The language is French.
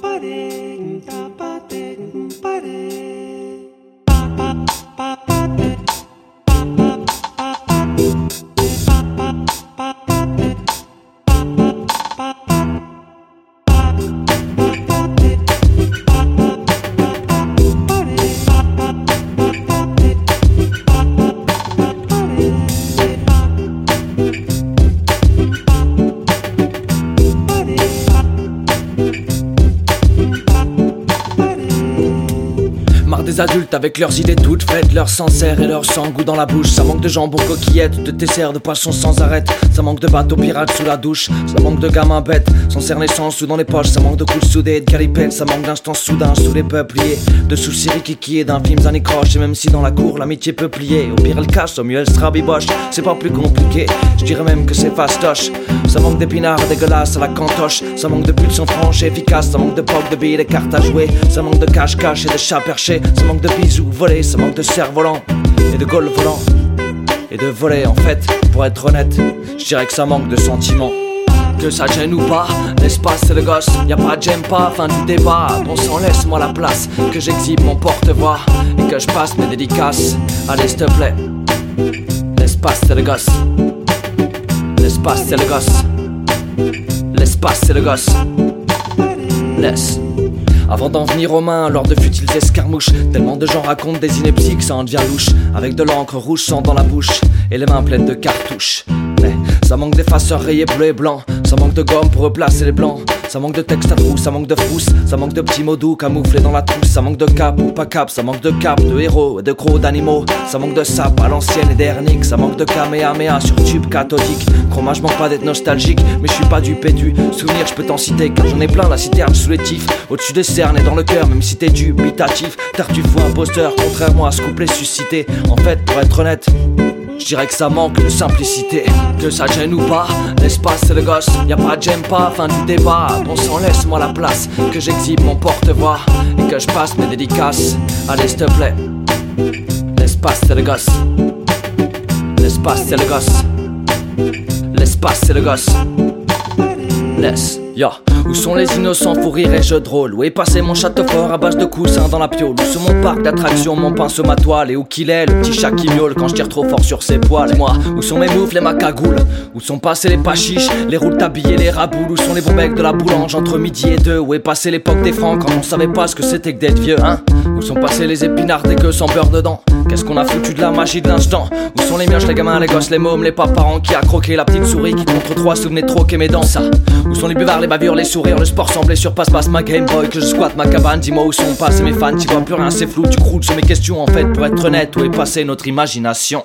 pare, tapate, pare. Adultes avec leurs idées toutes faites, leur sincère et leur sang goût dans la bouche. Ça manque de jambon coquillettes, de desserts, de poissons sans arrêt. Ça manque de bateaux pirates sous la douche. Ça manque de gamins bêtes, sans cerner sans sous dans les poches. Ça manque de coups soudés, de calipettes. Ça manque d'instants soudains sous les peupliers. De soucis rikiki et d'infimes anicroches. Et même si dans la cour l'amitié peut plier, au pire elle cache, au mieux elle. C'est pas plus compliqué, je dirais même que c'est fastoche. Ça manque d'épinards dégueulasses à la cantoche. Ça manque de pulsions franches et efficaces. Ça manque de pocs, de billes, de cartes à jouer. Ça manque de cache-cache et de chats perchés. Ça manque de bisous volés. Ça manque de cerf-volant et de golf volant. Et de voler en fait, pour être honnête, je dirais que ça manque de sentiments. Que ça gêne ou pas, l'espace c'est le gosse, y a pas de j'aime pas, fin du débat, bon sang laisse-moi la place, que j'exhibe mon porte-voix et que je passe mes dédicaces. Allez s'il te plaît, l'espace c'est le gosse? L'espace c'est le gosse? L'espace c'est le gosse? Laisse. Avant d'en venir aux mains, lors de futiles escarmouches, tellement de gens racontent des inepties que ça en devient louche. Avec de l'encre rouge sang dans la bouche et les mains pleines de cartouches. Mais ça manque d'effaceurs rayés bleu et blanc, ça manque de gomme pour replacer les blancs. Ça manque de texte à trous, ça manque de frousse, ça manque de petits mots doux camouflés dans la trousse, ça manque de cap ou pas cap, ça manque de cap, de héros et de crocs d'animaux, ça manque de sap à l'ancienne et dernique, ça manque de kamehameha sur tube cathodique. Chroma, je manque pas d'être nostalgique, mais je suis pas du pédu. Souvenir, je peux t'en citer, car j'en ai plein la citerne sous les tifs, au-dessus des cernes et dans le cœur, même si t'es dubitatif. Tartuffe un imposteur, contrairement à ce couplet suscité. En fait, pour être honnête, je dirais que ça manque de simplicité. Que ça gêne ou pas, l'espace c'est le gosse. Y a pas j'aime pas, fin du débat. Bon sang, laisse-moi la place. Que j'exhibe mon porte-voix et que je passe mes dédicaces. Allez, s'il te plaît. L'espace c'est le gosse. L'espace c'est le gosse. L'espace c'est le gosse. Laisse, ya. Où sont les innocents pour rire et jeux de rôle Où est passé mon château fort à base de coussins dans la piole Où sur mon parc d'attractions, mon pinceau, ma toile Et où qu'il est, le petit chat qui miaule quand je tire trop fort sur ses poils moi, où sont mes moufles et ma cagoule Où sont passés les pachiches, les roules habillées, les raboules Où sont les bons mecs de la boulange entre midi et deux Où est passé l'époque des francs quand on savait pas ce que c'était que d'être vieux, hein Où sont passés les épinards des queues sans beurre dedans Qu'est-ce qu'on a foutu de la magie de l'instant Où sont les mioches, les gamins, les gosses, les mômes, les paparans qui a croqué la petite souris qui contre trois souvenait de troquer mes dents ça Où sont les buvards, les bavures, les le sport semblait sur passe-passe ma Game Boy que je squatte ma cabane Dis-moi où sont passés mes fans, tu vois plus rien c'est flou Tu croules sur mes questions en fait pour être honnête Où est passée notre imagination?